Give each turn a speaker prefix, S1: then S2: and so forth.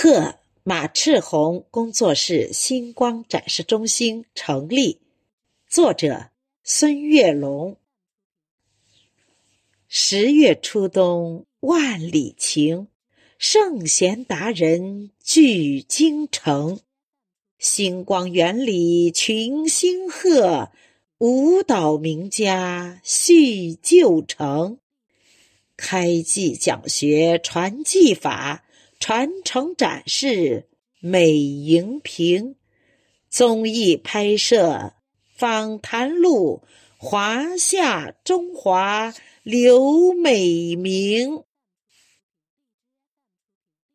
S1: 贺马赤红工作室星光展示中心成立。作者孙月龙。十月初冬万里晴，圣贤达人聚京城。星光园里群星贺，舞蹈名家续旧成。开技讲学传技法。传承展示美荧屏，综艺拍摄访谈录，华夏中华刘美名。